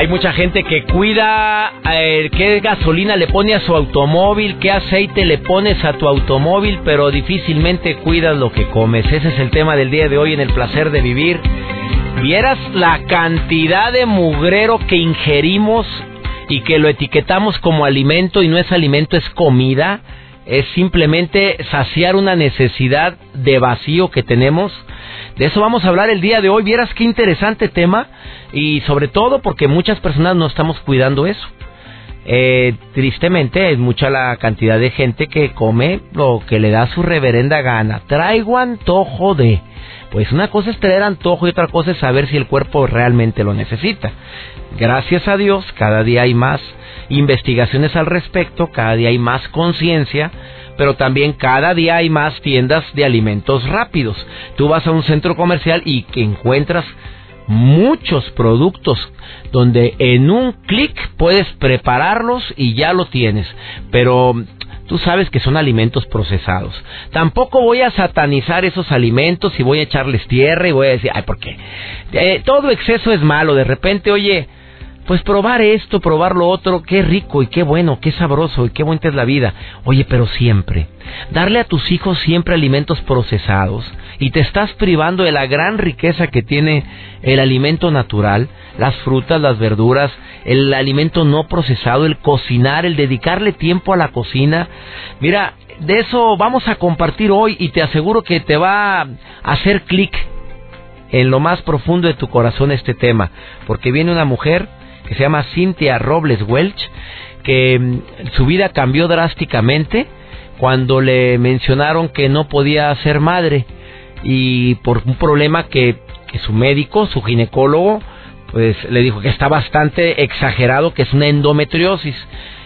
Hay mucha gente que cuida eh, qué gasolina le pone a su automóvil, qué aceite le pones a tu automóvil, pero difícilmente cuidas lo que comes. Ese es el tema del día de hoy en el placer de vivir. Vieras la cantidad de mugrero que ingerimos y que lo etiquetamos como alimento y no es alimento, es comida. Es simplemente saciar una necesidad de vacío que tenemos. De eso vamos a hablar el día de hoy. Vieras qué interesante tema y sobre todo porque muchas personas no estamos cuidando eso. Eh, tristemente es mucha la cantidad de gente que come lo que le da su reverenda gana. Traigo antojo de... Pues una cosa es tener antojo y otra cosa es saber si el cuerpo realmente lo necesita. Gracias a Dios, cada día hay más investigaciones al respecto, cada día hay más conciencia, pero también cada día hay más tiendas de alimentos rápidos. Tú vas a un centro comercial y que encuentras muchos productos donde en un clic puedes prepararlos y ya lo tienes. Pero tú sabes que son alimentos procesados. Tampoco voy a satanizar esos alimentos y voy a echarles tierra y voy a decir, ay, ¿por qué? Eh, todo exceso es malo. De repente, oye, pues probar esto, probar lo otro, qué rico y qué bueno, qué sabroso y qué buena es la vida. Oye, pero siempre, darle a tus hijos siempre alimentos procesados y te estás privando de la gran riqueza que tiene el alimento natural, las frutas, las verduras, el alimento no procesado, el cocinar, el dedicarle tiempo a la cocina. Mira, de eso vamos a compartir hoy y te aseguro que te va a hacer clic en lo más profundo de tu corazón este tema, porque viene una mujer que se llama Cynthia Robles Welch, que mm, su vida cambió drásticamente cuando le mencionaron que no podía ser madre y por un problema que, que su médico, su ginecólogo, pues le dijo que está bastante exagerado, que es una endometriosis.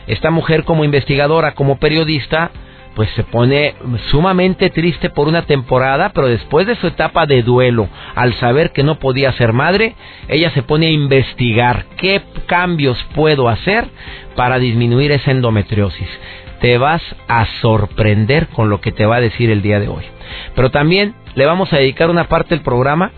Esta mujer como investigadora, como periodista, pues se pone sumamente triste por una temporada, pero después de su etapa de duelo, al saber que no podía ser madre, ella se pone a investigar qué cambios puedo hacer para disminuir esa endometriosis. Te vas a sorprender con lo que te va a decir el día de hoy. Pero también le vamos a dedicar una parte del programa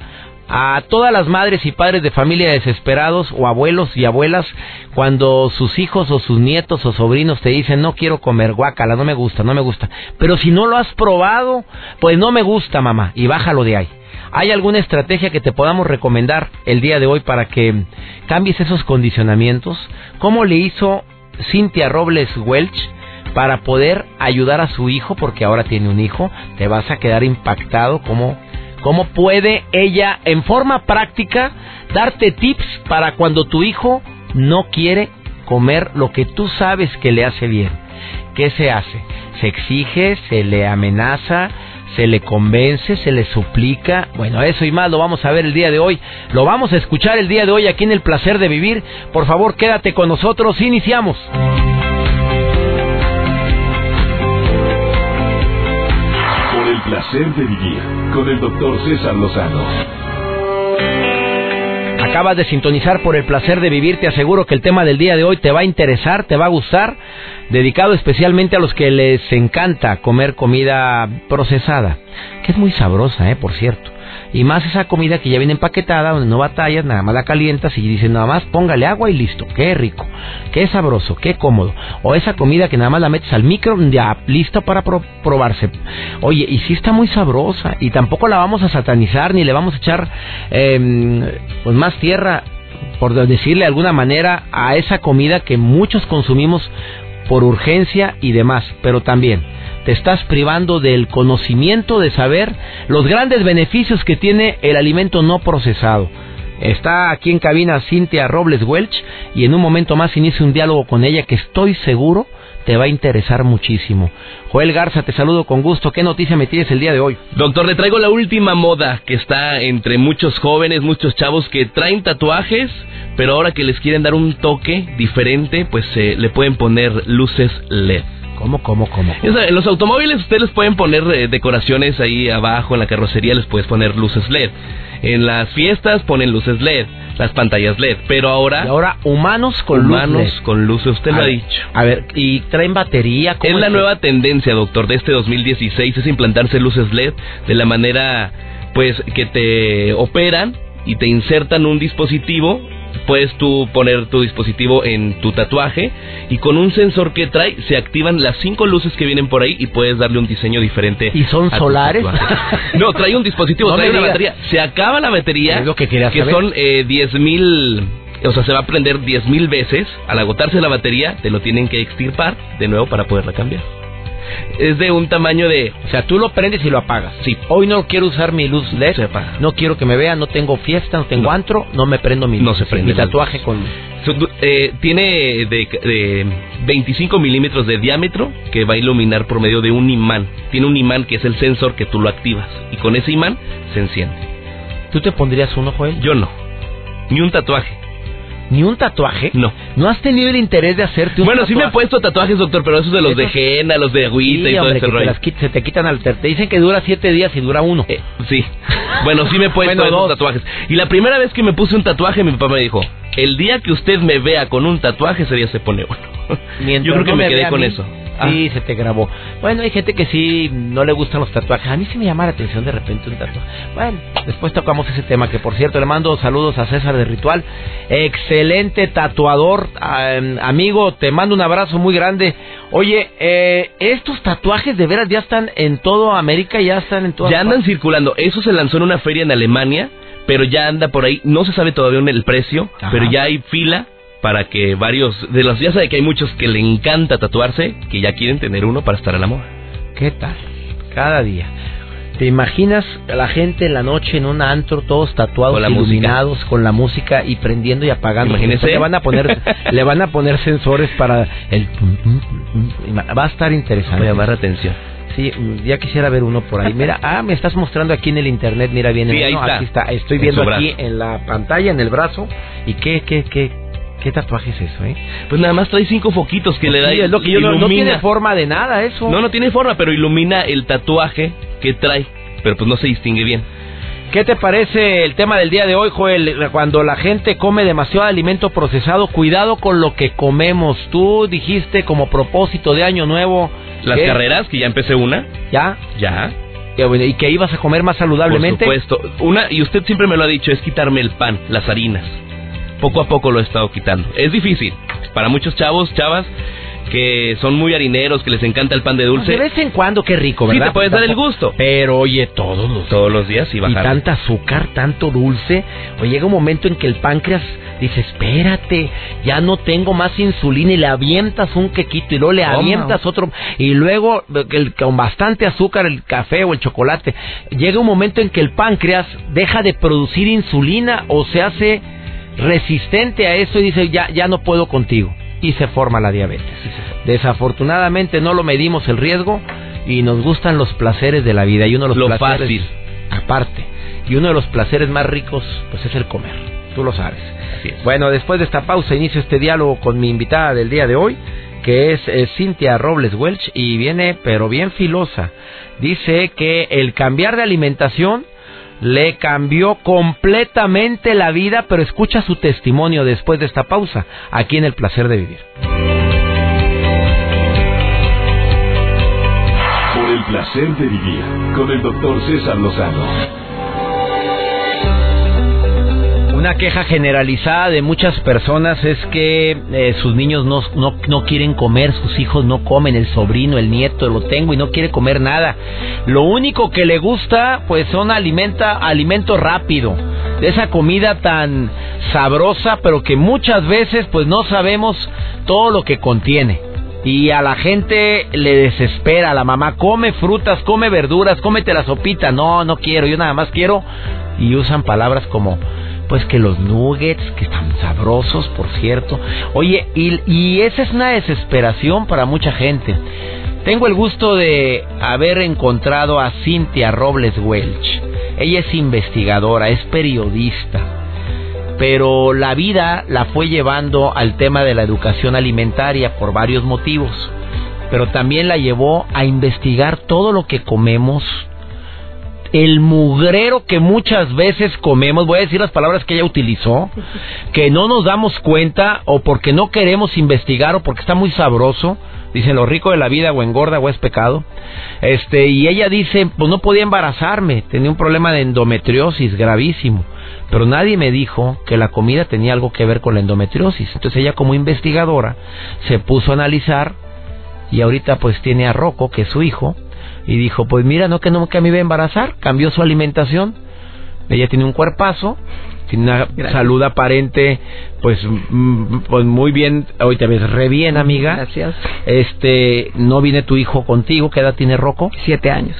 a todas las madres y padres de familia desesperados o abuelos y abuelas cuando sus hijos o sus nietos o sobrinos te dicen no quiero comer guacala, no me gusta, no me gusta. Pero si no lo has probado, pues no me gusta mamá y bájalo de ahí. ¿Hay alguna estrategia que te podamos recomendar el día de hoy para que cambies esos condicionamientos? ¿Cómo le hizo Cynthia Robles Welch para poder ayudar a su hijo? Porque ahora tiene un hijo, te vas a quedar impactado como ¿Cómo puede ella, en forma práctica, darte tips para cuando tu hijo no quiere comer lo que tú sabes que le hace bien? ¿Qué se hace? ¿Se exige? ¿Se le amenaza? se le convence, se le suplica. Bueno, eso y más lo vamos a ver el día de hoy. Lo vamos a escuchar el día de hoy aquí en El Placer de Vivir. Por favor, quédate con nosotros. Iniciamos. Placer de vivir con el doctor César Lozano. Acabas de sintonizar por el placer de vivir, te aseguro que el tema del día de hoy te va a interesar, te va a gustar, dedicado especialmente a los que les encanta comer comida procesada, que es muy sabrosa, eh, por cierto. Y más esa comida que ya viene empaquetada, donde no batallas, nada más la calientas y dicen nada más póngale agua y listo. Qué rico, qué sabroso, qué cómodo. O esa comida que nada más la metes al micro, ya lista para probarse. Oye, y sí está muy sabrosa y tampoco la vamos a satanizar ni le vamos a echar eh, pues más tierra, por decirle de alguna manera, a esa comida que muchos consumimos por urgencia y demás, pero también te estás privando del conocimiento de saber los grandes beneficios que tiene el alimento no procesado. Está aquí en cabina Cintia Robles Welch y en un momento más inicio un diálogo con ella que estoy seguro te va a interesar muchísimo. Joel Garza, te saludo con gusto. ¿Qué noticia me tienes el día de hoy? Doctor, le traigo la última moda que está entre muchos jóvenes, muchos chavos que traen tatuajes, pero ahora que les quieren dar un toque diferente, pues eh, le pueden poner luces LED. ¿Cómo, cómo, cómo? En los automóviles ustedes les pueden poner eh, decoraciones ahí abajo, en la carrocería les puedes poner luces LED. En las fiestas ponen luces LED, las pantallas LED, pero ahora... Y ahora humanos con humanos luces. con luces, usted lo ha dicho. A ver, ¿y traen batería? Es la nueva tendencia, doctor, de este 2016, es implantarse luces LED de la manera, pues, que te operan y te insertan un dispositivo puedes tú poner tu dispositivo en tu tatuaje y con un sensor que trae se activan las cinco luces que vienen por ahí y puedes darle un diseño diferente. ¿Y son solares? no, trae un dispositivo, trae una batería. Se acaba la batería, lo que, que son eh, 10 mil o sea, se va a prender diez mil veces. Al agotarse la batería, te lo tienen que extirpar de nuevo para poderla cambiar es de un tamaño de... O sea, tú lo prendes y lo apagas. Sí. Hoy no quiero usar mi luz LED. No quiero que me vean, no tengo fiesta, no tengo antro, no me prendo mi No se prende. Mi tatuaje con... Eh, tiene de, 25 milímetros de diámetro que va a iluminar por medio de un imán. Tiene un imán que es el sensor que tú lo activas. Y con ese imán se enciende. ¿Tú te pondrías uno, Joel? Yo no. Ni un tatuaje. ¿Ni un tatuaje? No. ¿No has tenido el interés de hacerte un bueno, sí me he puesto tatuajes, doctor, pero esos de los de henna, los de agüita y todo ese rollo. se te quitan al... Te dicen que dura siete días y dura uno. Eh, sí. Bueno, sí me he puesto esos tatuajes. Y la primera vez que me puse un tatuaje, mi papá me dijo, el día que usted me vea con un tatuaje, ese día se pone uno. Yo creo que me, quedé con eso. Sí, ah. se te grabó. Bueno, hay gente que sí no le gustan los tatuajes. A mí sí me llama la atención de repente un tatuaje. Bueno, después tocamos ese tema que por cierto le mando saludos a César de Ritual. Excelente tatuador, amigo, te mando un abrazo muy grande. Oye, eh, estos tatuajes de veras ya están en toda América, ya están en todas Ya andan circulando. Eso se lanzó en una feria en Alemania, pero ya anda por ahí. No se sabe todavía el precio, pero ya hay fila para que varios de los ya sabe que hay muchos que le encanta tatuarse que ya quieren tener uno para estar a la moda. ¿Qué tal? Cada día. ¿Te imaginas a la gente en la noche en un antro todos tatuados, iluminados con la música y prendiendo y apagando? Imagínese. Le van a poner le van a poner sensores para el va a estar interesante. Me llamar la atención. Sí, ya quisiera ver uno por ahí. Mira, ah, me estás mostrando aquí en el internet, mira bien. Sí, ahí está. Aquí está. Estoy viendo aquí en la pantalla, en el brazo. ¿Y qué, qué, qué, ¿Qué tatuaje es eso, eh? Pues nada más trae cinco foquitos que le da. es lo que yo no, no, tiene forma de nada eso. No, no tiene forma, pero ilumina el tatuaje que trae. Pero pues no se distingue bien. ¿Qué te parece el tema del día de hoy, Joel? Cuando la gente come demasiado alimento procesado, cuidado con lo que comemos. Tú dijiste como propósito de año nuevo. Las carreras, que ya empecé una. ¿Ya? Ya. Y que ibas a comer más saludablemente. Por supuesto. Una, y usted siempre me lo ha dicho, es quitarme el pan, las harinas poco a poco lo he estado quitando. Es difícil. Para muchos chavos, chavas, que son muy harineros, que les encanta el pan de dulce. De vez en cuando, qué rico, ¿verdad? Sí, te puedes dar el gusto. Pero oye, todos los todos los días y bajar. Y tanta azúcar, tanto dulce. Oye, llega un momento en que el páncreas dice, espérate, ya no tengo más insulina y le avientas un quequito y luego le avientas otro y luego el, con bastante azúcar el café o el chocolate. Llega un momento en que el páncreas deja de producir insulina o se hace resistente a eso y dice, ya, ya no puedo contigo. Y se forma la diabetes. Desafortunadamente no lo medimos el riesgo y nos gustan los placeres de la vida. Y uno de los lo placeres, fácil. Aparte. Y uno de los placeres más ricos, pues es el comer. Tú lo sabes. Bueno, después de esta pausa inicio este diálogo con mi invitada del día de hoy, que es eh, Cintia Robles Welch, y viene, pero bien filosa. Dice que el cambiar de alimentación le cambió completamente la vida, pero escucha su testimonio después de esta pausa, aquí en El Placer de Vivir. Por el placer de vivir, con el doctor César Lozano una queja generalizada de muchas personas es que eh, sus niños no, no, no, quieren comer, sus hijos no comen, el sobrino, el nieto, lo tengo y no quiere comer nada. Lo único que le gusta, pues son alimenta, alimento rápido, de esa comida tan sabrosa, pero que muchas veces pues no sabemos todo lo que contiene. Y a la gente le desespera, la mamá come frutas, come verduras, cómete la sopita, no, no quiero, yo nada más quiero. Y usan palabras como pues que los nuggets, que están sabrosos, por cierto. Oye, y, y esa es una desesperación para mucha gente. Tengo el gusto de haber encontrado a Cynthia Robles Welch. Ella es investigadora, es periodista, pero la vida la fue llevando al tema de la educación alimentaria por varios motivos, pero también la llevó a investigar todo lo que comemos, el mugrero que muchas veces comemos, voy a decir las palabras que ella utilizó, que no nos damos cuenta o porque no queremos investigar o porque está muy sabroso Dice, lo rico de la vida o engorda o es pecado. Este, y ella dice, pues no podía embarazarme, tenía un problema de endometriosis gravísimo. Pero nadie me dijo que la comida tenía algo que ver con la endometriosis. Entonces ella como investigadora se puso a analizar y ahorita pues tiene a Rocco, que es su hijo, y dijo, pues mira, no que no que me iba a embarazar, cambió su alimentación. Ella tiene un cuerpazo, tiene una salud aparente, pues, mm, pues muy bien, hoy te ves re bien, amiga. Gracias. Este, ¿no viene tu hijo contigo? ¿Qué edad tiene Rocco? Siete años.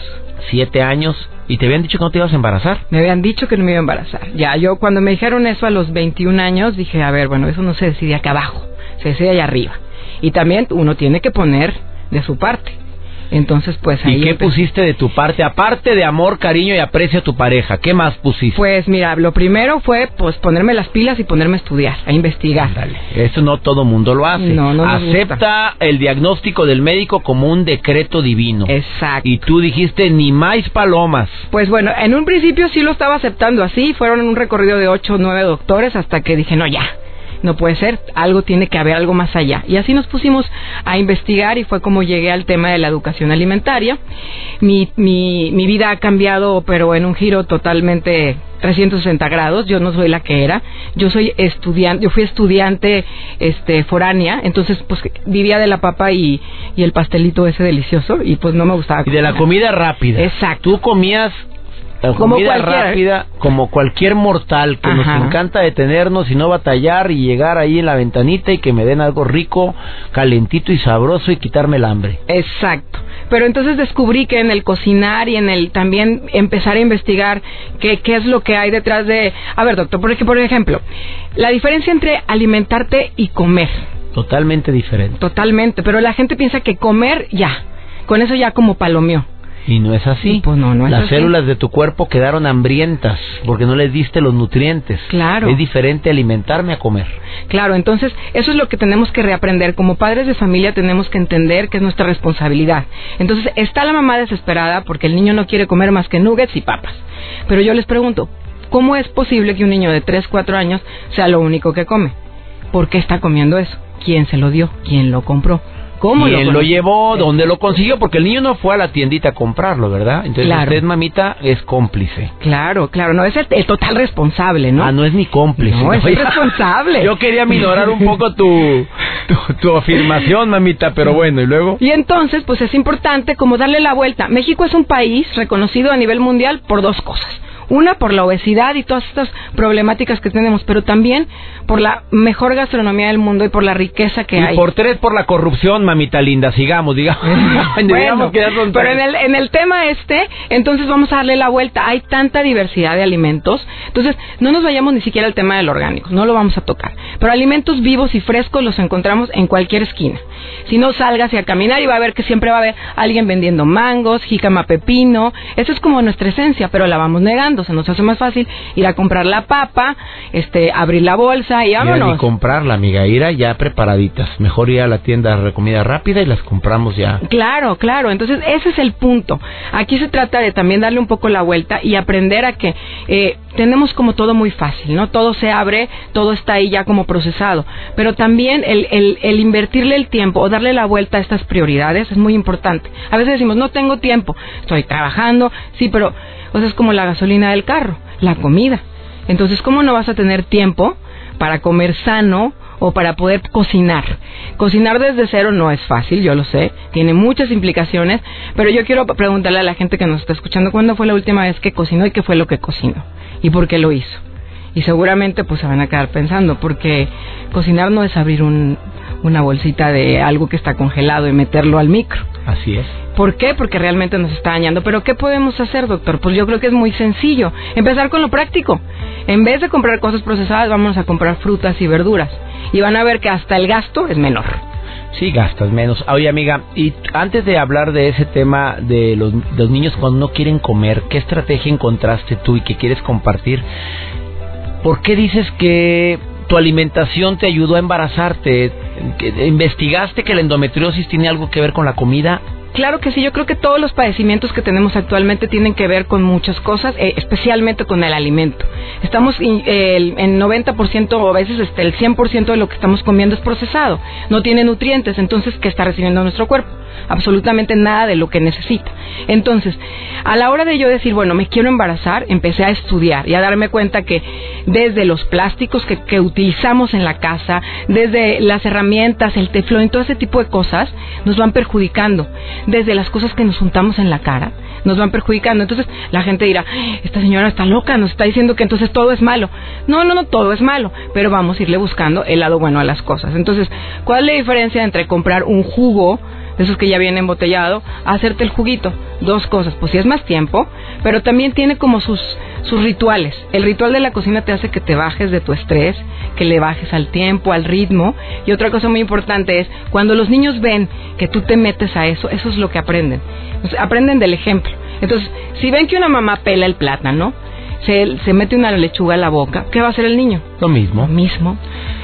Siete años. ¿Y te habían dicho que no te ibas a embarazar? Me habían dicho que no me iba a embarazar. Ya, yo cuando me dijeron eso a los 21 años, dije, a ver, bueno, eso no se decide acá abajo, se decide allá arriba. Y también uno tiene que poner de su parte. Entonces, pues ahí. ¿Y qué pusiste de tu parte? Aparte de amor, cariño y aprecio a tu pareja, ¿qué más pusiste? Pues mira, lo primero fue pues ponerme las pilas y ponerme a estudiar, a investigar. Dale. Eso no todo mundo lo hace. No, no Acepta el diagnóstico del médico como un decreto divino. Exacto. Y tú dijiste ni más palomas. Pues bueno, en un principio sí lo estaba aceptando así. Fueron un recorrido de ocho o nueve doctores hasta que dije, no, ya no puede ser, algo tiene que haber, algo más allá. Y así nos pusimos a investigar y fue como llegué al tema de la educación alimentaria. Mi, mi, mi vida ha cambiado, pero en un giro totalmente 360 grados, yo no soy la que era, yo soy estudiante, yo fui estudiante este foránea, entonces pues vivía de la papa y, y el pastelito ese delicioso y pues no me gustaba. Y de la comida rápida. Exacto. Tú comías como comida rápida, como cualquier mortal que nos encanta detenernos y no batallar y llegar ahí en la ventanita y que me den algo rico, calentito y sabroso y quitarme el hambre. Exacto. Pero entonces descubrí que en el cocinar y en el también empezar a investigar qué, qué es lo que hay detrás de... A ver, doctor, porque por ejemplo, la diferencia entre alimentarte y comer. Totalmente diferente. Totalmente, pero la gente piensa que comer ya, con eso ya como palomeó. Y no es así. Pues no, no es Las células de tu cuerpo quedaron hambrientas porque no les diste los nutrientes. Claro. Es diferente alimentarme a comer. Claro, entonces eso es lo que tenemos que reaprender. Como padres de familia tenemos que entender que es nuestra responsabilidad. Entonces está la mamá desesperada porque el niño no quiere comer más que nuggets y papas. Pero yo les pregunto, ¿cómo es posible que un niño de 3, 4 años sea lo único que come? ¿Por qué está comiendo eso? ¿Quién se lo dio? ¿Quién lo compró? ¿Cómo ¿Quién lo, llevó? ¿Dónde lo consiguió? Porque el niño no fue a la tiendita a comprarlo, ¿verdad? Entonces usted, mamita, es cómplice. Claro, claro. No, es el, total responsable, ¿no? Ah, no es ni cómplice. No, es responsable. Yo quería minorar un poco tu, tu, tu, afirmación, mamita, pero bueno, ¿y luego? Y entonces, pues es importante como darle la vuelta. México es un país reconocido a nivel mundial por dos cosas. Una por la obesidad y todas estas problemáticas que tenemos, pero también por la mejor gastronomía del mundo y por la riqueza que hay. Y por tres, por la corrupción, mamita linda. Sigamos, digamos. bueno, pero en el, en el tema este, entonces vamos a darle la vuelta. Hay tanta diversidad de alimentos. Entonces, no nos vayamos ni siquiera al tema del orgánico. No lo vamos a tocar. Pero alimentos vivos y frescos los encontramos en cualquier esquina. Si no salgas y a caminar y va a ver que siempre va a haber alguien vendiendo mangos, jícama pepino. Eso es como nuestra esencia, pero la vamos negando se nos hace más fácil ir a comprar la papa, este, abrir la bolsa y vámonos. Y comprarla, amiga, ir ya preparaditas. Mejor ir a la tienda de comida rápida y las compramos ya. Claro, claro. Entonces ese es el punto. Aquí se trata de también darle un poco la vuelta y aprender a que eh, tenemos como todo muy fácil, ¿no? Todo se abre, todo está ahí ya como procesado. Pero también el, el, el invertirle el tiempo o darle la vuelta a estas prioridades es muy importante. A veces decimos, no tengo tiempo, estoy trabajando, sí, pero pues es como la gasolina del carro, la comida. Entonces, ¿cómo no vas a tener tiempo para comer sano o para poder cocinar? Cocinar desde cero no es fácil, yo lo sé, tiene muchas implicaciones, pero yo quiero preguntarle a la gente que nos está escuchando cuándo fue la última vez que cocinó y qué fue lo que cocinó y por qué lo hizo. Y seguramente pues se van a quedar pensando, porque cocinar no es abrir un, una bolsita de algo que está congelado y meterlo al micro. Así es. ¿Por qué? Porque realmente nos está dañando. Pero ¿qué podemos hacer, doctor? Pues yo creo que es muy sencillo. Empezar con lo práctico. En vez de comprar cosas procesadas, vamos a comprar frutas y verduras. Y van a ver que hasta el gasto es menor. Sí, gastas menos. Oye, amiga, y antes de hablar de ese tema de los, los niños cuando no quieren comer, ¿qué estrategia encontraste tú y que quieres compartir? ¿Por qué dices que tu alimentación te ayudó a embarazarte? ¿Que- ¿Investigaste que la endometriosis tiene algo que ver con la comida? Claro que sí, yo creo que todos los padecimientos que tenemos actualmente tienen que ver con muchas cosas, eh, especialmente con el alimento. Estamos eh, en 90% o a veces hasta el 100% de lo que estamos comiendo es procesado, no tiene nutrientes, entonces ¿qué está recibiendo nuestro cuerpo? Absolutamente nada de lo que necesita. Entonces, a la hora de yo decir, bueno, me quiero embarazar, empecé a estudiar y a darme cuenta que desde los plásticos que, que utilizamos en la casa, desde las herramientas, el teflón, todo ese tipo de cosas, nos van perjudicando. Desde las cosas que nos juntamos en la cara, nos van perjudicando. Entonces, la gente dirá, esta señora está loca, nos está diciendo que entonces todo es malo. No, no, no, todo es malo, pero vamos a irle buscando el lado bueno a las cosas. Entonces, ¿cuál es la diferencia entre comprar un jugo? Esos que ya viene embotellado, a hacerte el juguito. Dos cosas, pues sí es más tiempo, pero también tiene como sus, sus rituales. El ritual de la cocina te hace que te bajes de tu estrés, que le bajes al tiempo, al ritmo. Y otra cosa muy importante es, cuando los niños ven que tú te metes a eso, eso es lo que aprenden. Entonces, aprenden del ejemplo. Entonces, si ven que una mamá pela el plátano, se, se mete una lechuga a la boca, ¿qué va a hacer el niño? Lo mismo. Lo mismo.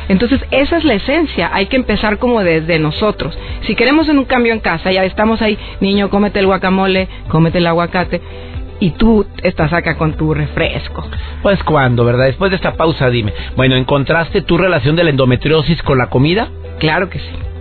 Entonces, esa es la esencia. Hay que empezar como desde nosotros. Si queremos en un cambio en casa, ya estamos ahí, niño, cómete el guacamole, cómete el aguacate, y tú estás acá con tu refresco. Pues cuando, ¿verdad? Después de esta pausa, dime. Bueno, ¿encontraste tu relación de la endometriosis con la comida? Claro que sí.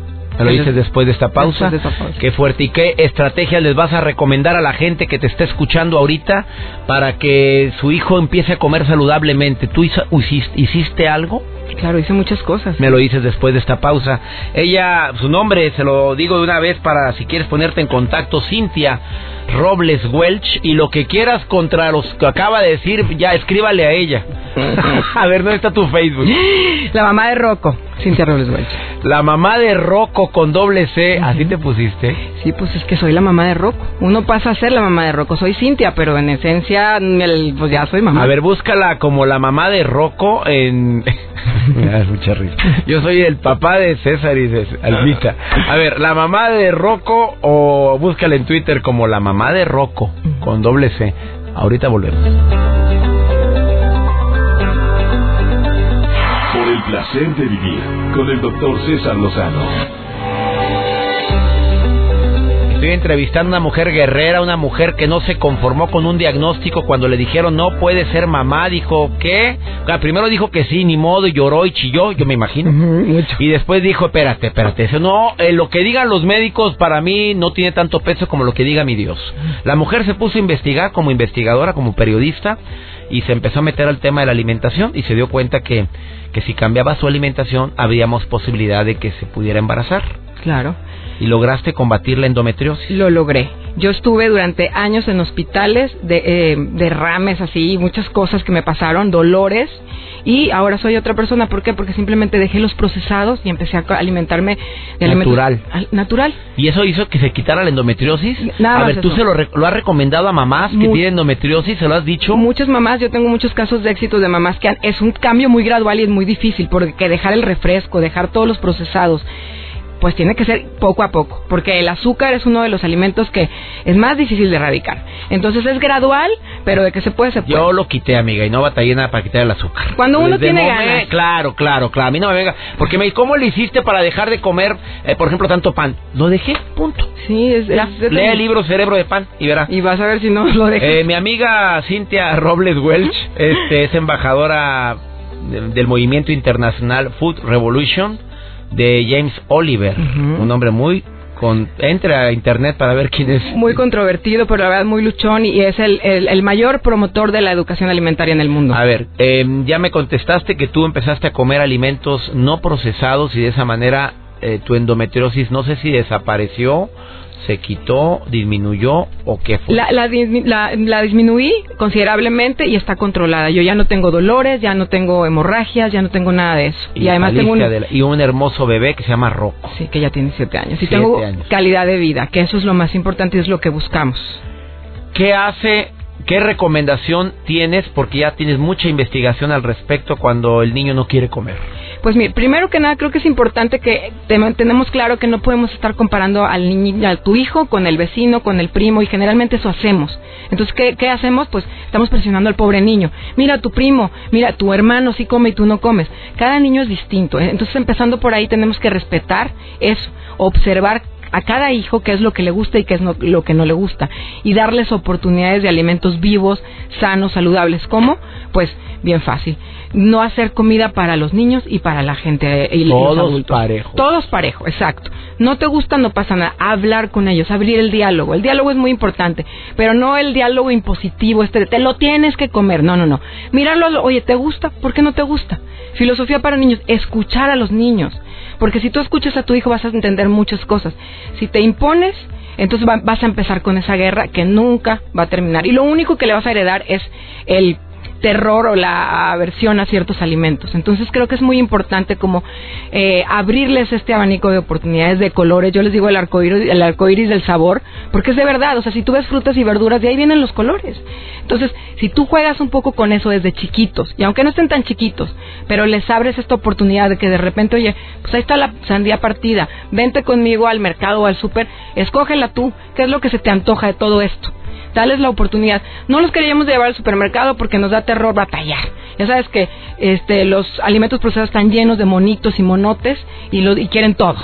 Me lo dices después de esta pausa. Después de esta pausa. Qué fuerte. ¿Y qué estrategias les vas a recomendar a la gente que te está escuchando ahorita para que su hijo empiece a comer saludablemente? ¿Tú hiciste algo? Claro, hice muchas cosas. Me lo dices después de esta pausa. Ella, su nombre, se lo digo de una vez para si quieres ponerte en contacto, Cintia Robles Welch. Y lo que quieras contra los que acaba de decir, ya escríbale a ella. a ver, ¿dónde está tu Facebook? La mamá de Rocco, Cintia Robles Welch. La mamá de Rocco con doble C, así te pusiste. Sí, pues es que soy la mamá de Rocco. Uno pasa a ser la mamá de Rocco. Soy Cintia, pero en esencia, el- pues ya soy mamá. A ver, búscala como la mamá de Rocco en... Me da mucha risa. Yo soy el papá de César y de Alvita. A ver, la mamá de Rocco o búscala en Twitter como la mamá de Rocco con doble C. Ahorita volvemos. Por el placer de vivir con el doctor César Lozano. Estoy entrevistando a una mujer guerrera, una mujer que no se conformó con un diagnóstico cuando le dijeron no puede ser mamá. Dijo, ¿qué? Primero dijo que sí, ni modo, y lloró y chilló, yo me imagino. Y después dijo, espérate, espérate, eso no, eh, lo que digan los médicos para mí no tiene tanto peso como lo que diga mi Dios. La mujer se puso a investigar como investigadora, como periodista, y se empezó a meter al tema de la alimentación y se dio cuenta que, que si cambiaba su alimentación habríamos posibilidad de que se pudiera embarazar. Claro. Y lograste combatir la endometriosis. Lo logré. Yo estuve durante años en hospitales, de, eh, derrames así, muchas cosas que me pasaron, dolores, y ahora soy otra persona. ¿Por qué? Porque simplemente dejé los procesados y empecé a alimentarme de alimentos- Natural. al- natural. ¿Y eso hizo que se quitara la endometriosis? Nada a más ver, ¿tú eso. se lo, re- lo has recomendado a mamás que tienen endometriosis? ¿Se lo has dicho? Muchas mamás, yo tengo muchos casos de éxito de mamás que han- es un cambio muy gradual y es muy difícil porque dejar el refresco, dejar todos los procesados, pues tiene que ser poco a poco, porque el azúcar es uno de los alimentos que es más difícil de erradicar. Entonces es gradual, pero de que se puede, se puede. Yo lo quité, amiga, y no batallé nada para quitar el azúcar. Cuando uno Desde tiene ganas. Claro, claro, claro. A mí no me venga. Porque me ¿cómo le hiciste para dejar de comer, eh, por ejemplo, tanto pan? Lo dejé, punto. Sí, es, Ya, es- lee el libro Cerebro de Pan y verá. Y vas a ver si no lo dejas. Eh, mi amiga Cintia Robles Welch este, es embajadora de- del movimiento internacional Food Revolution de James Oliver, un hombre muy con entre a internet para ver quién es. muy controvertido, pero la verdad muy luchón y es el, el, el mayor promotor de la educación alimentaria en el mundo. A ver, eh, ya me contestaste que tú empezaste a comer alimentos no procesados y de esa manera eh, tu endometriosis no sé si desapareció, se quitó, disminuyó o qué fue? La, la, la, la, disminuí considerablemente y está controlada. Yo ya no tengo dolores, ya no tengo hemorragias, ya no tengo nada de eso. Y, además tengo un, y un hermoso bebé que se llama Rocco. Sí, que ya tiene siete años. Y tengo calidad de vida, que eso es lo más importante y es lo que buscamos. ¿Qué hace ¿Qué recomendación tienes? Porque ya tienes mucha investigación al respecto cuando el niño no quiere comer. Pues mira, primero que nada creo que es importante que tenemos claro que no podemos estar comparando al niño, a tu hijo con el vecino, con el primo y generalmente eso hacemos. Entonces, ¿qué, ¿qué hacemos? Pues estamos presionando al pobre niño. Mira, tu primo, mira, tu hermano sí come y tú no comes. Cada niño es distinto. ¿eh? Entonces, empezando por ahí tenemos que respetar eso, observar a cada hijo qué es lo que le gusta y qué es lo que no le gusta y darles oportunidades de alimentos vivos, sanos, saludables. ¿Cómo? Pues bien fácil. No hacer comida para los niños y para la gente y Todos los adultos. parejo. Todos parejo, exacto. No te gusta, no pasa nada. Hablar con ellos, abrir el diálogo. El diálogo es muy importante, pero no el diálogo impositivo, este, te lo tienes que comer. No, no, no. Mirarlo, oye, ¿te gusta? ¿Por qué no te gusta? Filosofía para niños, escuchar a los niños. Porque si tú escuchas a tu hijo vas a entender muchas cosas. Si te impones, entonces vas a empezar con esa guerra que nunca va a terminar. Y lo único que le vas a heredar es el terror o la aversión a ciertos alimentos. Entonces creo que es muy importante como eh, abrirles este abanico de oportunidades de colores. Yo les digo el arcoíris, el arcoíris del sabor, porque es de verdad. O sea, si tú ves frutas y verduras, de ahí vienen los colores. Entonces, si tú juegas un poco con eso desde chiquitos, y aunque no estén tan chiquitos, pero les abres esta oportunidad de que de repente, oye, pues ahí está la sandía partida, vente conmigo al mercado o al súper, escógela tú, ¿qué es lo que se te antoja de todo esto? Dales la oportunidad. No los queríamos llevar al supermercado porque nos da terror batallar. Ya sabes que este, los alimentos procesados están llenos de monitos y monotes y, lo, y quieren todo.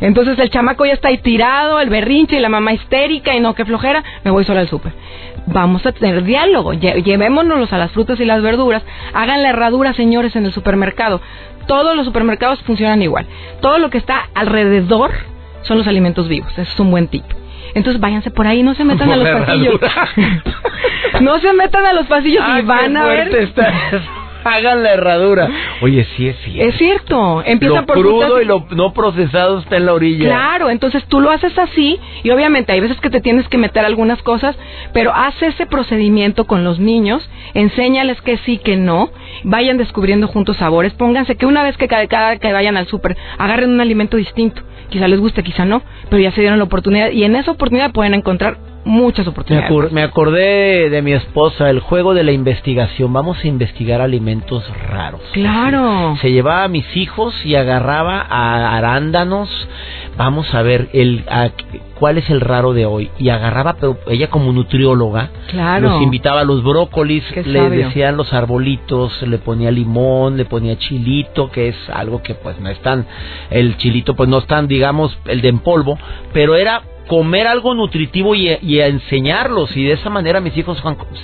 Entonces el chamaco ya está ahí tirado, el berrinche y la mamá histérica y no, que flojera, me voy sola al súper. Vamos a tener diálogo, llevémonos a las frutas y las verduras, hagan la herradura, señores, en el supermercado. Todos los supermercados funcionan igual. Todo lo que está alrededor son los alimentos vivos. Eso es un buen tip. Entonces váyanse por ahí, no se metan a los pasillos. no se metan a los pasillos y van a ver. Hagan la herradura. Oye, sí es cierto. Es cierto. Empieza lo crudo y lo no procesado está en la orilla. Claro, entonces tú lo haces así y obviamente hay veces que te tienes que meter algunas cosas, pero haz ese procedimiento con los niños, enséñales que sí, que no, vayan descubriendo juntos sabores, pónganse que una vez que cada, cada que vayan al súper agarren un alimento distinto quizá les guste, quizá no, pero ya se dieron la oportunidad y en esa oportunidad pueden encontrar muchas oportunidades. Me, acordé de mi esposa, el juego de la investigación. Vamos a investigar alimentos raros. Claro. Se llevaba a mis hijos y agarraba a arándanos. Vamos a ver el cuál es el raro de hoy. Y agarraba, pero ella como nutrióloga, claro. los invitaba a los brócolis, le decían los arbolitos, le ponía limón, le ponía chilito, que es algo que pues no es tan, el chilito pues no es tan, digamos, el de en polvo, pero era comer algo nutritivo y, y enseñarlos y de esa manera mis hijos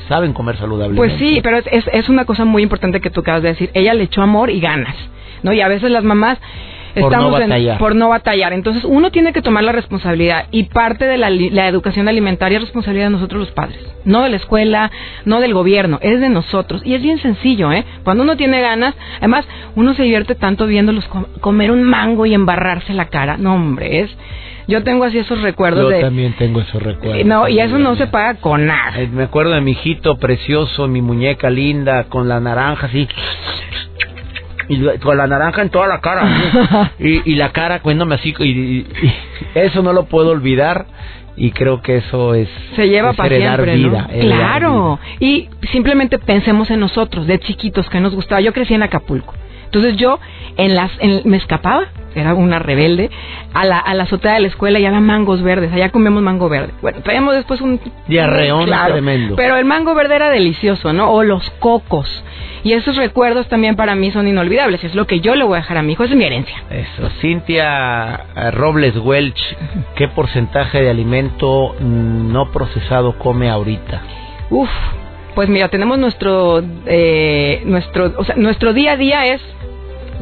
saben comer saludablemente. Pues sí, pero es, es, es una cosa muy importante que tú acabas de decir. Ella le echó amor y ganas, ¿no? Y a veces las mamás por no batallar. por no batallar. Entonces, uno tiene que tomar la responsabilidad y parte de la, la, educación alimentaria es responsabilidad de nosotros los padres, no de la escuela, no del gobierno, es de nosotros. Y es bien sencillo, ¿eh? Cuando uno tiene ganas, además, uno se divierte tanto viéndolos comer un mango y embarrarse la cara. No, hombre, es yo tengo así esos recuerdos. Yo también tengo esos recuerdos. No, y eso no se paga con nada. Me acuerdo de mi hijito precioso, mi muñeca linda, con la naranja así. Y con la naranja en toda la cara. y, la cara cuéndome así. Y, eso no lo puedo olvidar y creo que eso es se lleva para siempre, vida, claro y simplemente pensemos en nosotros de chiquitos que nos gustaba yo crecí en Acapulco entonces yo en las me escapaba era una rebelde, a la, a la azotea de la escuela y había mangos verdes, allá comemos mango verde. Bueno, traíamos después un... Diarreón tremendo. Pero el mango verde era delicioso, ¿no? O los cocos. Y esos recuerdos también para mí son inolvidables, es lo que yo le voy a dejar a mi hijo, es mi herencia. Eso, Cintia eh, Robles Welch, ¿qué porcentaje de alimento no procesado come ahorita? Uf, pues mira, tenemos nuestro, eh, nuestro, o sea, nuestro día a día es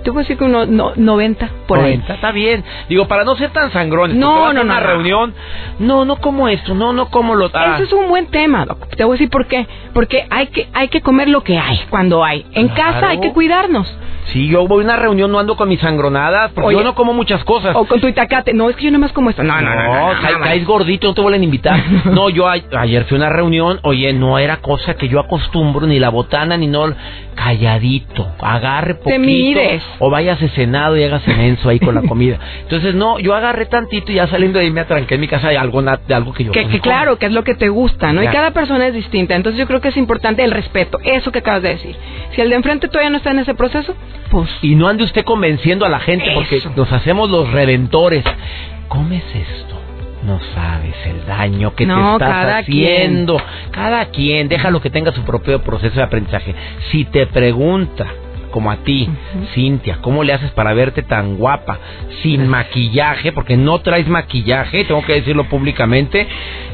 te voy a decir que uno no, 90 por 90, está bien. Digo, para no ser tan sangrón, no, no, una reunión, no, no como esto, no, no como lo ah. Eso es un buen tema, Te voy a decir por qué. Porque hay que hay que comer lo que hay cuando hay. En casa hay que cuidarnos. Sí, yo voy a una reunión, no ando con mis sangronadas, porque yo no como muchas cosas. O con tu itacate. No, es que yo más como esto. No, no, no. no, caes gordito, no te vuelven a invitar. no, yo ayer fui a una reunión, oye, no era cosa que yo acostumbro, ni la botana, ni no. Calladito, agarre poquito. Te mires. O vayas cenado y hagas menso ahí con la comida. Entonces, no, yo agarré tantito y ya saliendo de ahí me atranqué en mi casa de algo, de algo que yo que, que claro, que es lo que te gusta, ¿no? Y cada persona es distinta. Entonces, yo creo que es importante el respeto, eso que acabas de decir. Si el de enfrente todavía no está en ese proceso, pues. Y no ande usted convenciendo a la gente porque nos hacemos los redentores. ¿Comes esto? No sabes el daño que te estás haciendo. Cada quien, déjalo que tenga su propio proceso de aprendizaje. Si te pregunta, como a ti, Cintia, ¿cómo le haces para verte tan guapa? Sin maquillaje, porque no traes maquillaje, tengo que decirlo públicamente,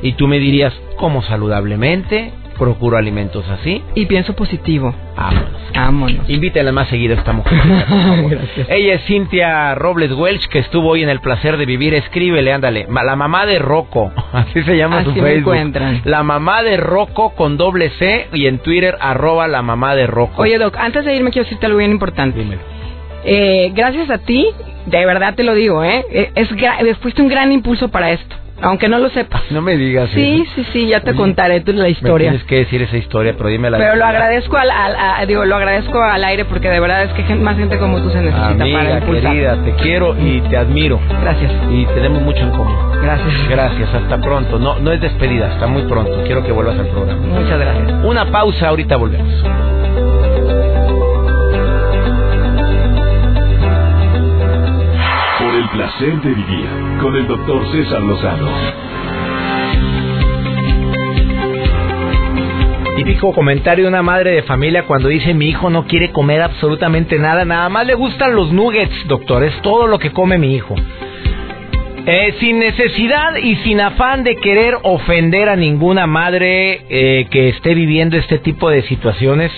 y tú me dirías, ¿cómo saludablemente? Procuro alimentos así. Y pienso positivo. Vámonos. Vámonos. Invítela más seguido a esta mujer. Ella es Cintia Robles Welch, que estuvo hoy en el placer de vivir. Escríbele, ándale. La mamá de Rocco. Así se llama su Facebook. encuentran. La mamá de Rocco con doble C y en Twitter arroba la mamá de Rocco. Oye, Doc, antes de irme quiero decirte algo bien importante. Dímelo. Eh, gracias a ti, de verdad te lo digo, ¿eh? eh es, fuiste un gran impulso para esto aunque no lo sepas. No me digas. Sí, sí, sí, ya te contaré tú la historia. tienes que decir esa historia, pero dime la. Pero lo agradezco al, digo, lo agradezco al aire porque de verdad es que más gente como tú se necesita para impulsar. querida, te quiero y te admiro. Gracias. Y tenemos mucho en común. Gracias. Gracias, hasta pronto. No, no es despedida, hasta muy pronto. Quiero que vuelvas al programa. Muchas gracias. Una pausa, ahorita volvemos. Placer de vivir con el doctor César Lozano. Típico comentario de una madre de familia cuando dice mi hijo no quiere comer absolutamente nada, nada más le gustan los nuggets, doctor, es todo lo que come mi hijo. Eh, sin necesidad y sin afán de querer ofender a ninguna madre eh, que esté viviendo este tipo de situaciones,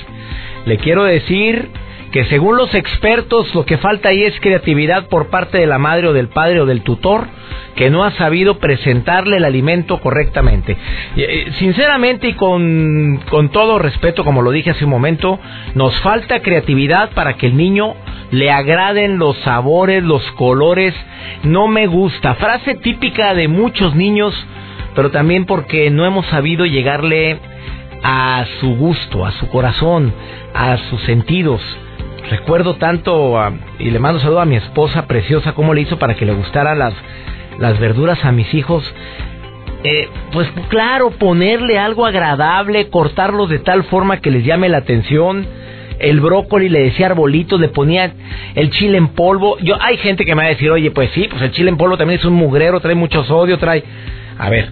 le quiero decir que según los expertos lo que falta ahí es creatividad por parte de la madre o del padre o del tutor que no ha sabido presentarle el alimento correctamente. Eh, sinceramente y con, con todo respeto, como lo dije hace un momento, nos falta creatividad para que el niño le agraden los sabores, los colores. No me gusta. Frase típica de muchos niños, pero también porque no hemos sabido llegarle a su gusto, a su corazón, a sus sentidos. Recuerdo tanto, y le mando saludo a mi esposa preciosa, cómo le hizo para que le gustaran las, las verduras a mis hijos. Eh, pues claro, ponerle algo agradable, cortarlos de tal forma que les llame la atención. El brócoli le decía arbolitos, le ponía el chile en polvo. Yo hay gente que me va a decir, oye, pues sí, pues el chile en polvo también es un mugrero, trae mucho sodio, trae. A ver,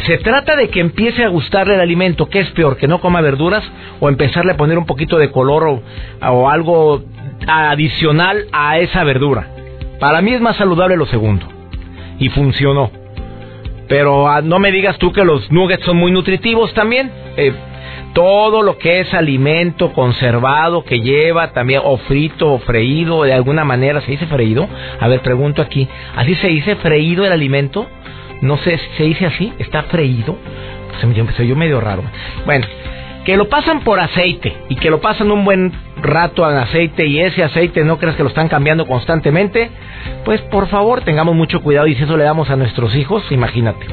se trata de que empiece a gustarle el alimento. ¿Qué es peor? ¿Que no coma verduras? ¿O empezarle a poner un poquito de color o, algo adicional a esa verdura? Para mí es más saludable lo segundo. Y funcionó. Pero ah, no me digas tú que los nuggets son muy nutritivos también. Eh, todo lo que es alimento conservado que lleva también o frito o freído de alguna manera se dice freído a ver pregunto aquí así se dice freído el alimento no sé, ¿se dice así? ¿Está freído? Se yo medio raro. Bueno, que lo pasan por aceite y que lo pasan un buen rato en aceite y ese aceite no creas que lo están cambiando constantemente, pues por favor tengamos mucho cuidado y si eso le damos a nuestros hijos, imagínate.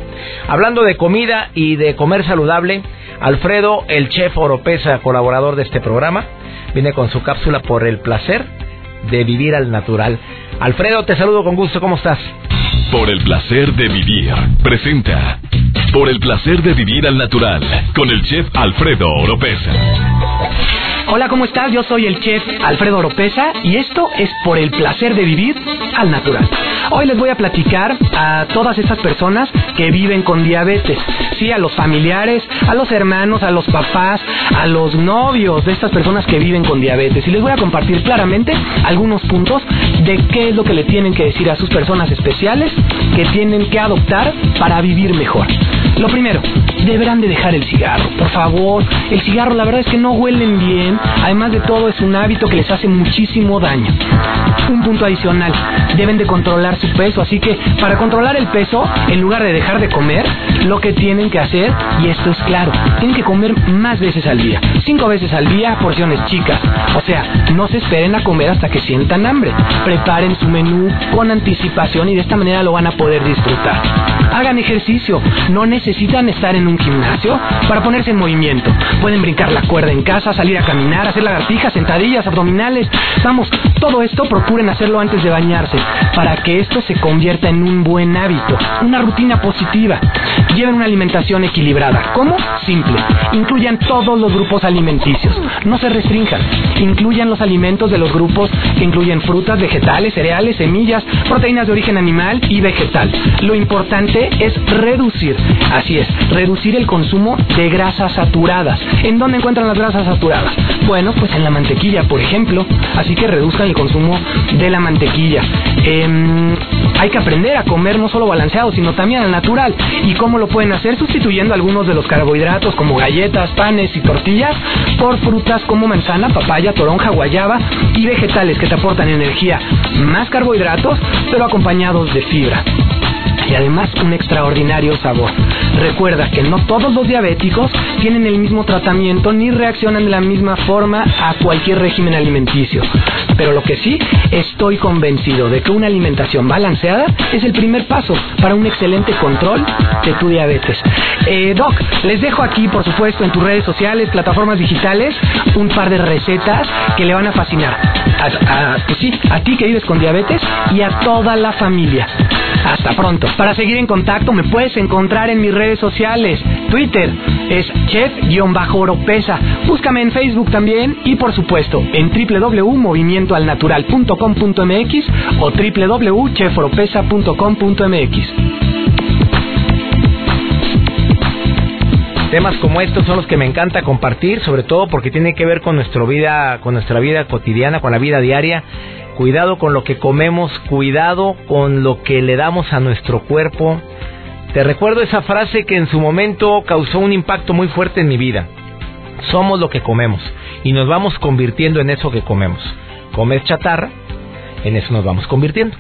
Hablando de comida y de comer saludable, Alfredo, el chef Oropesa, colaborador de este programa, viene con su cápsula por el placer de vivir al natural. Alfredo, te saludo con gusto, ¿cómo estás? Por el placer de vivir, presenta. Por el placer de vivir al natural, con el chef Alfredo Oropesa. Hola, ¿cómo estás? Yo soy el chef Alfredo Oropesa y esto es Por el placer de vivir al natural. Hoy les voy a platicar a todas estas personas que viven con diabetes. Sí, a los familiares, a los hermanos, a los papás, a los novios de estas personas que viven con diabetes. Y les voy a compartir claramente algunos puntos de qué es lo que le tienen que decir a sus personas especiales que tienen que adoptar para vivir mejor. Lo primero, deberán de dejar el cigarro. Por favor, el cigarro la verdad es que no huelen bien, además de todo es un hábito que les hace muchísimo daño. Un punto adicional, deben de controlar su peso, así que para controlar el peso, en lugar de dejar de comer, lo que tienen que hacer, y esto es claro, tienen que comer más veces al día, cinco veces al día, porciones chicas. O sea, no se esperen a comer hasta que sientan hambre. Preparen su menú con anticipación y de esta manera lo van a poder disfrutar. Hagan ejercicio, no necesitan estar en un gimnasio para ponerse en movimiento. Pueden brincar la cuerda en casa, salir a caminar, hacer lagartijas, sentadillas, abdominales. Vamos, todo esto procuren hacerlo antes de bañarse para que esto se convierta en un buen hábito, una rutina positiva. Lleven una alimentación equilibrada. ¿Cómo? Simple. Incluyan todos los grupos alimenticios. No se restrinjan. Incluyan los alimentos de los grupos que incluyen frutas, vegetales, cereales, semillas, proteínas de origen animal y vegetal. Lo importante es reducir, así es, reducir el consumo de grasas saturadas. ¿En dónde encuentran las grasas saturadas? Bueno, pues en la mantequilla, por ejemplo. Así que reduzcan el consumo de la mantequilla. Em, hay que aprender a comer no solo balanceado, sino también al natural. ¿Y cómo pueden hacer? Sustituyendo algunos de los carbohidratos como galletas, panes y tortillas por frutas como manzana, papaya, toronja, guayaba y vegetales que te aportan energía, más carbohidratos, pero acompañados de fibra y además un extraordinario sabor. Recuerda que no todos los diabéticos tienen el mismo tratamiento ni reaccionan de la misma forma a cualquier régimen alimenticio. Pero lo que sí, estoy convencido de que una alimentación balanceada es el primer paso para un excelente control de tu diabetes. Eh, Doc, les dejo aquí, por supuesto, en tus redes sociales, plataformas digitales, un par de recetas que le van a fascinar. A, pues sí, a ti que vives con diabetes y a toda la familia. Hasta pronto. Para seguir en contacto me puedes encontrar en mis redes sociales. Twitter es chef-oropesa. Búscame en Facebook también y por supuesto en www.movimientoalnatural.com.mx o www.cheforopesa.com.mx. Temas como estos son los que me encanta compartir, sobre todo porque tiene que ver con nuestra vida, con nuestra vida cotidiana, con la vida diaria Cuidado con lo que comemos, cuidado con lo que le damos a nuestro cuerpo. Te recuerdo esa frase que en su momento causó un impacto muy fuerte en mi vida. Somos lo que comemos y nos vamos convirtiendo en eso que comemos. Comer chatarra, en eso nos vamos convirtiendo.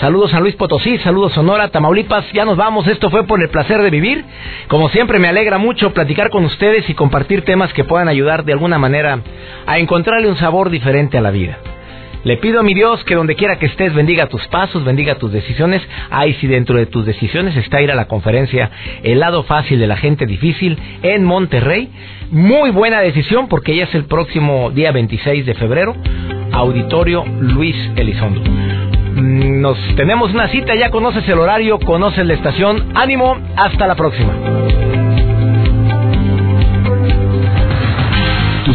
Saludos a Luis Potosí, saludos Sonora, Tamaulipas, ya nos vamos, esto fue por el placer de vivir. Como siempre me alegra mucho platicar con ustedes y compartir temas que puedan ayudar de alguna manera a encontrarle un sabor diferente a la vida. Le pido a mi Dios que donde quiera que estés bendiga tus pasos, bendiga tus decisiones. Ay, si dentro de tus decisiones está ir a la conferencia El lado fácil de la gente difícil en Monterrey. Muy buena decisión porque ya es el próximo día 26 de febrero. Auditorio Luis Elizondo. Mm, nos tenemos una cita, ya conoces el horario, conoces la estación. Ánimo, hasta la próxima.